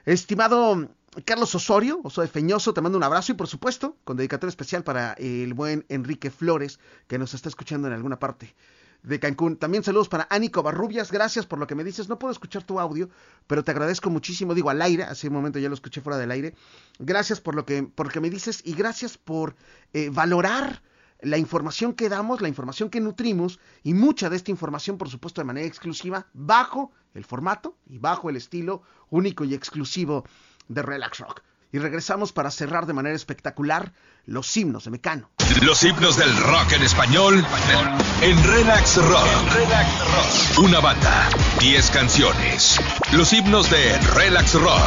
Estimado Carlos Osorio, Oso de Feñoso, te mando un abrazo y por supuesto, con dedicatoria especial para el buen Enrique Flores, que nos está escuchando en alguna parte de Cancún. También saludos para Ánico Barrubias, gracias por lo que me dices. No puedo escuchar tu audio, pero te agradezco muchísimo, digo al aire, hace un momento ya lo escuché fuera del aire. Gracias por lo que, por lo que me dices y gracias por eh, valorar la información que damos, la información que nutrimos y mucha de esta información, por supuesto, de manera exclusiva, bajo el formato y bajo el estilo único y exclusivo de Relax Rock. Y regresamos para cerrar de manera espectacular los himnos de Mecano. Los himnos del rock en español en Relax Rock. Relax Rock. Una banda, 10 canciones. Los himnos de Relax Rock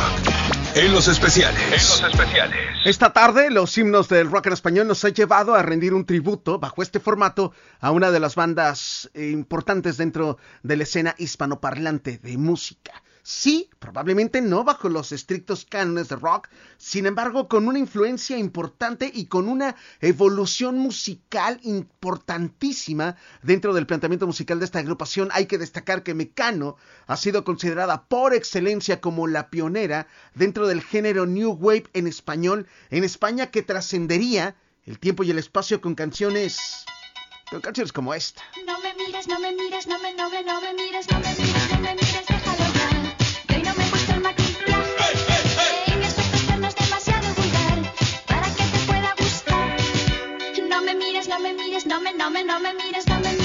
en los especiales. En los especiales. Esta tarde, los himnos del rock en español nos ha llevado a rendir un tributo bajo este formato a una de las bandas eh, importantes dentro de la escena hispanoparlante de música. Sí, probablemente no bajo los estrictos cánones de rock, sin embargo con una influencia importante y con una evolución musical importantísima dentro del planteamiento musical de esta agrupación. Hay que destacar que Mecano ha sido considerada por excelencia como la pionera dentro del género New Wave en español en España que trascendería el tiempo y el espacio con canciones con canciones como esta. No me mires, no me mires, no me, no me, no me mires, no me mires, no me mires, déjalo no me puesto el maquillaje. Y mi aspecto no es demasiado vulgar para que te pueda gustar. No me mires, no me mires, no me, no me, no me mires, no me mires,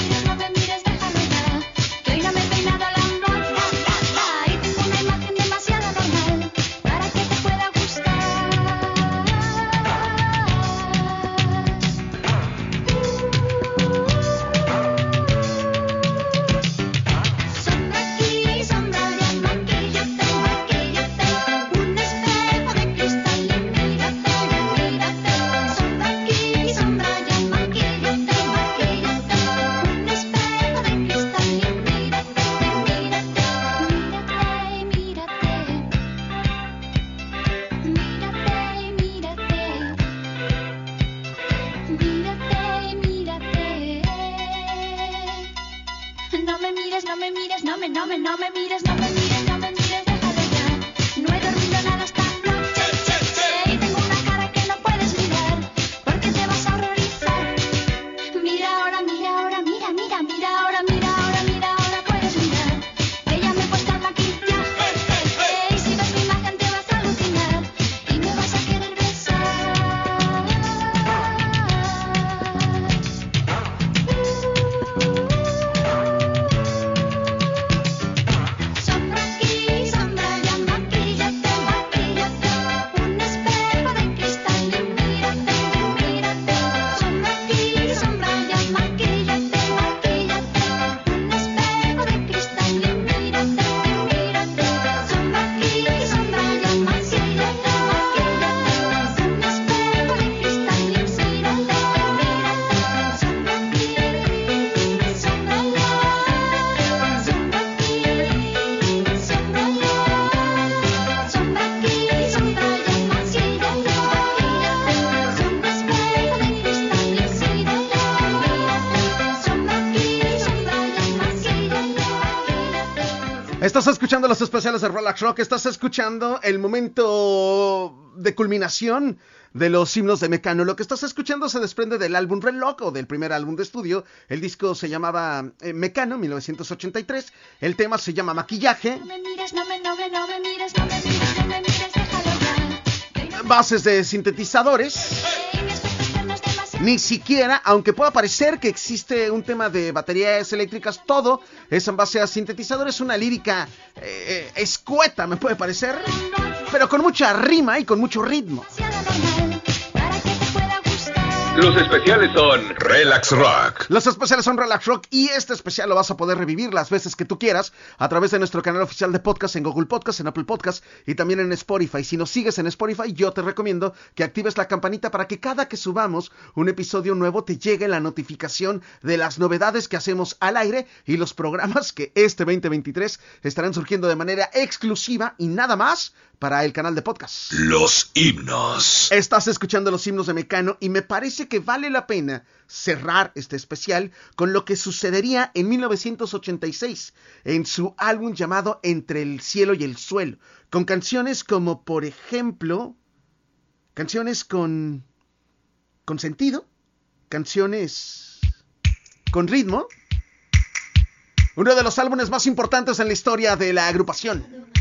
escuchando los especiales de Relax Rock, estás escuchando el momento de culminación de los himnos de Mecano. Lo que estás escuchando se desprende del álbum Reloj o del primer álbum de estudio. El disco se llamaba eh, Mecano, 1983. El tema se llama Maquillaje. Bases de sintetizadores. Ni siquiera, aunque pueda parecer que existe un tema de baterías eléctricas, todo es en base a sintetizadores, una lírica eh, eh, escueta, me puede parecer, pero con mucha rima y con mucho ritmo. Los especiales son Relax Rock. Los especiales son Relax Rock y este especial lo vas a poder revivir las veces que tú quieras a través de nuestro canal oficial de podcast en Google Podcast, en Apple Podcast y también en Spotify. Si nos sigues en Spotify, yo te recomiendo que actives la campanita para que cada que subamos un episodio nuevo te llegue la notificación de las novedades que hacemos al aire y los programas que este 2023 estarán surgiendo de manera exclusiva y nada más para el canal de podcast. Los himnos. Estás escuchando los himnos de Mecano y me parece que vale la pena cerrar este especial con lo que sucedería en 1986 en su álbum llamado Entre el cielo y el suelo, con canciones como por ejemplo canciones con con sentido, canciones con ritmo. Uno de los álbumes más importantes en la historia de la agrupación.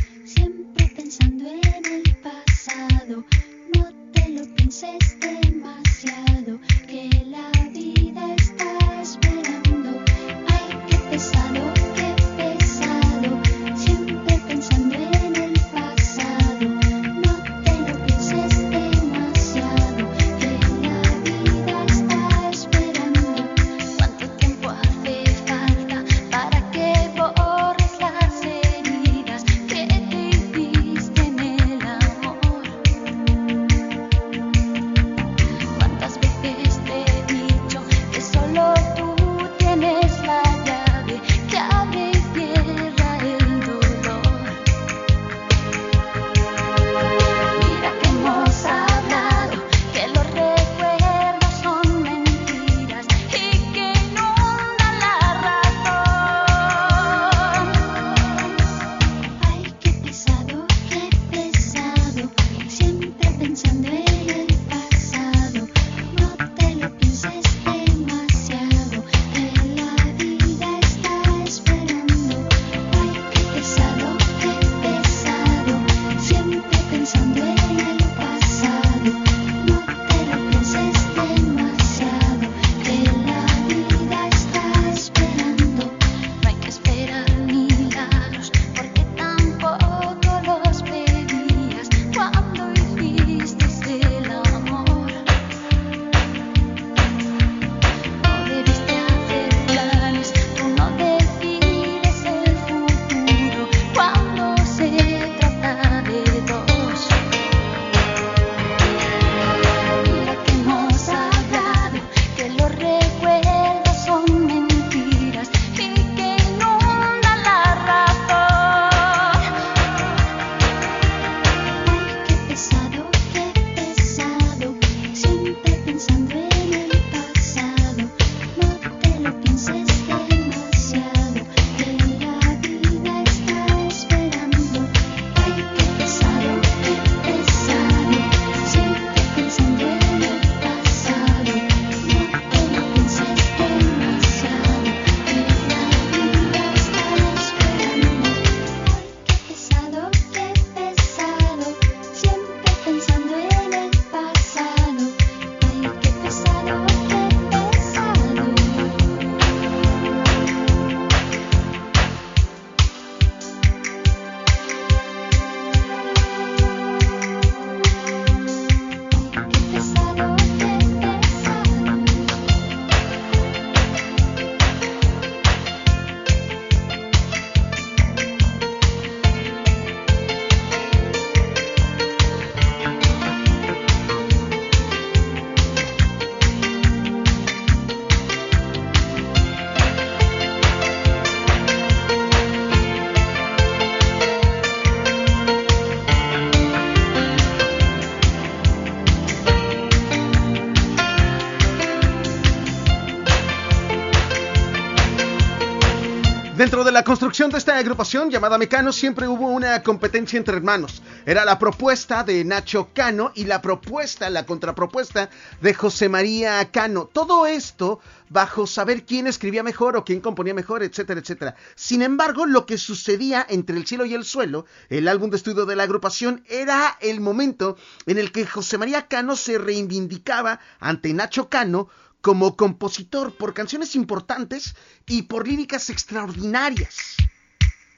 La construcción de esta agrupación llamada Mecano siempre hubo una competencia entre hermanos. Era la propuesta de Nacho Cano y la propuesta, la contrapropuesta de José María Cano. Todo esto bajo saber quién escribía mejor o quién componía mejor, etcétera, etcétera. Sin embargo, lo que sucedía entre el cielo y el suelo, el álbum de estudio de la agrupación, era el momento en el que José María Cano se reivindicaba ante Nacho Cano como compositor por canciones importantes y por líricas extraordinarias.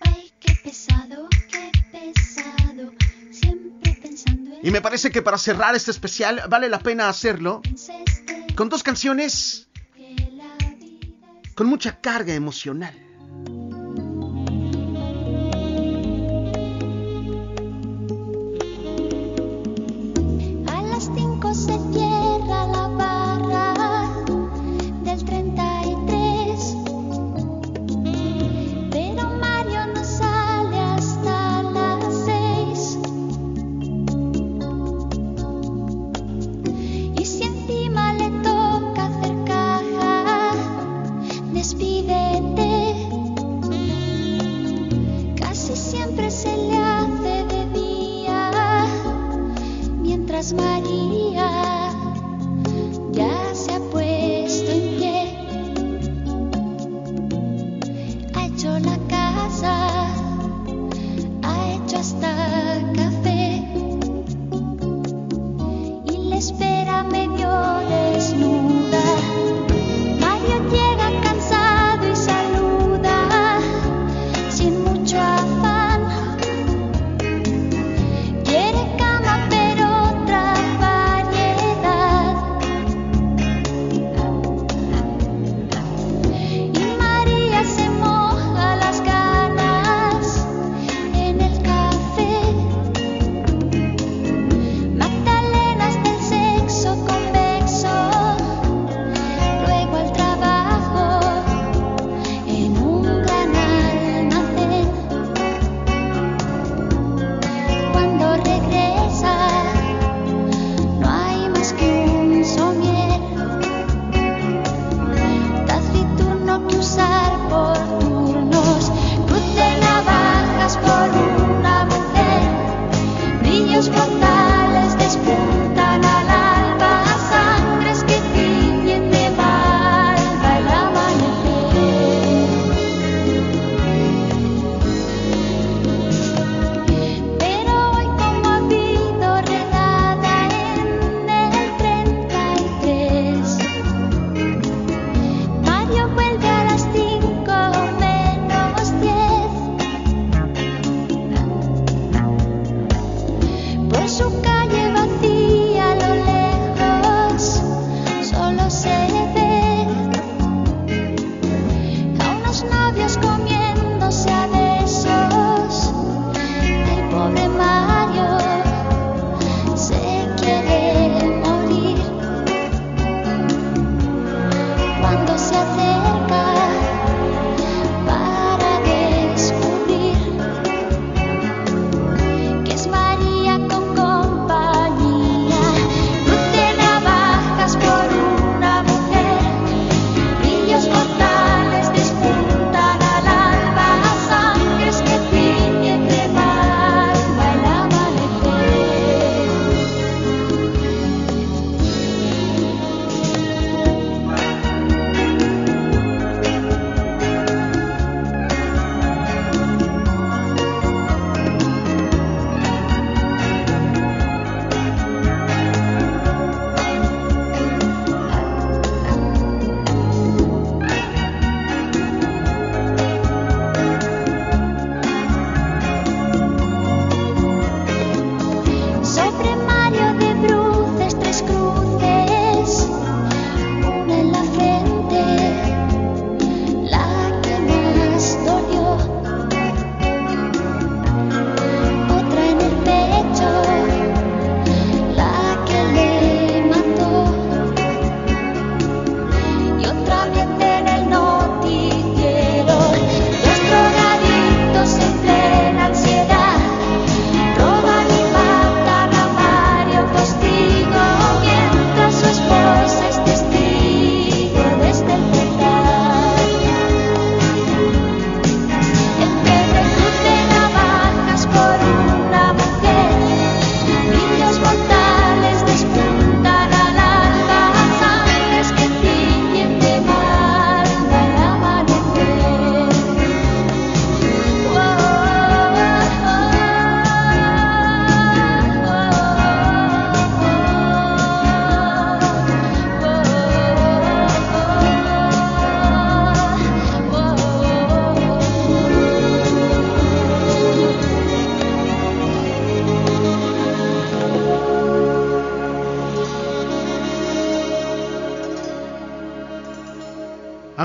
Ay, qué pesado, qué pesado. Siempre pensando en Y me parece que para cerrar este especial vale la pena hacerlo con dos canciones con mucha carga emocional.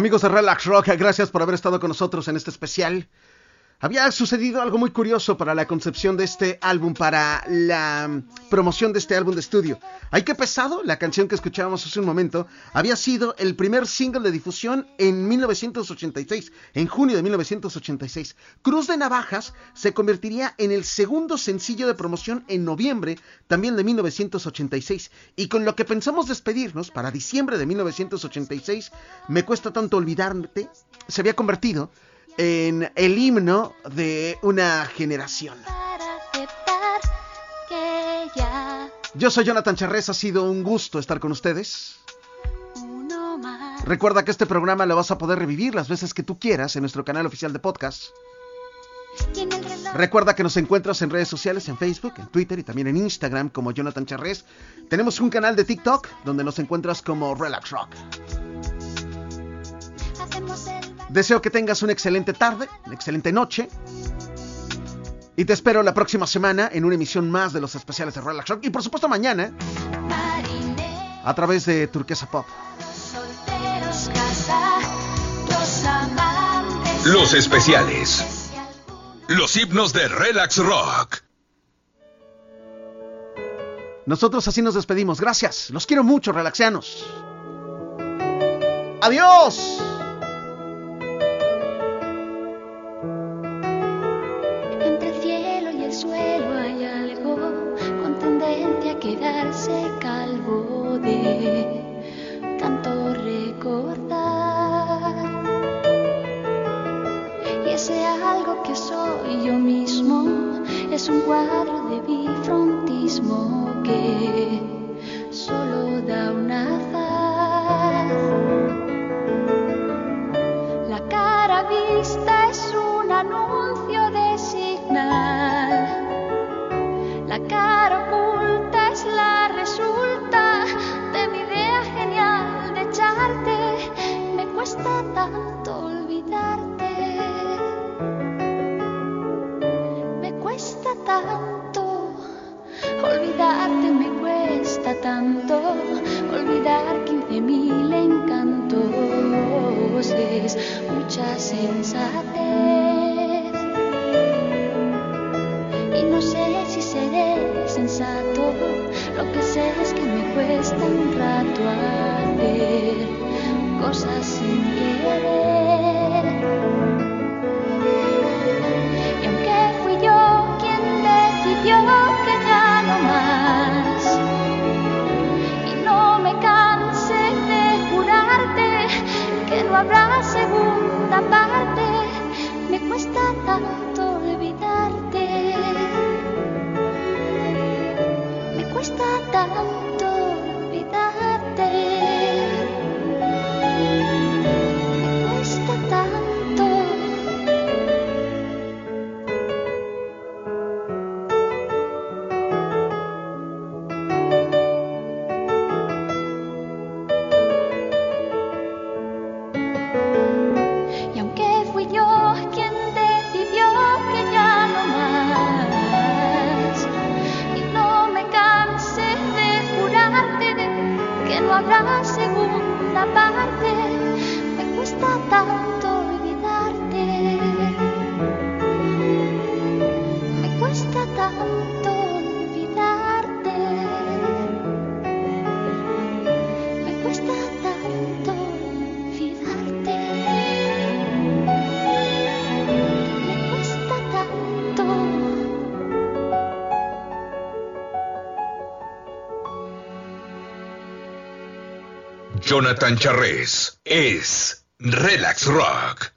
Amigos de Relax Rock, gracias por haber estado con nosotros en este especial. Había sucedido algo muy curioso para la concepción de este álbum, para la promoción de este álbum de estudio. Ay, qué pesado, la canción que escuchábamos hace un momento, había sido el primer single de difusión en 1986, en junio de 1986. Cruz de Navajas se convertiría en el segundo sencillo de promoción en noviembre, también de 1986. Y con lo que pensamos despedirnos para diciembre de 1986, Me cuesta tanto olvidarte, se había convertido en el himno de una generación. Para aceptar que ya Yo soy Jonathan Charres, ha sido un gusto estar con ustedes. Recuerda que este programa lo vas a poder revivir las veces que tú quieras en nuestro canal oficial de podcast. Recuerda que nos encuentras en redes sociales, en Facebook, en Twitter y también en Instagram como Jonathan Charres. Tenemos un canal de TikTok donde nos encuentras como Relax Rock. Deseo que tengas una excelente tarde, una excelente noche. Y te espero la próxima semana en una emisión más de los especiales de Relax Rock. Y por supuesto mañana a través de Turquesa Pop. Los especiales. Los himnos de Relax Rock. Nosotros así nos despedimos. Gracias. Los quiero mucho, relaxianos. Adiós. Jonathan Charres es Relax Rock.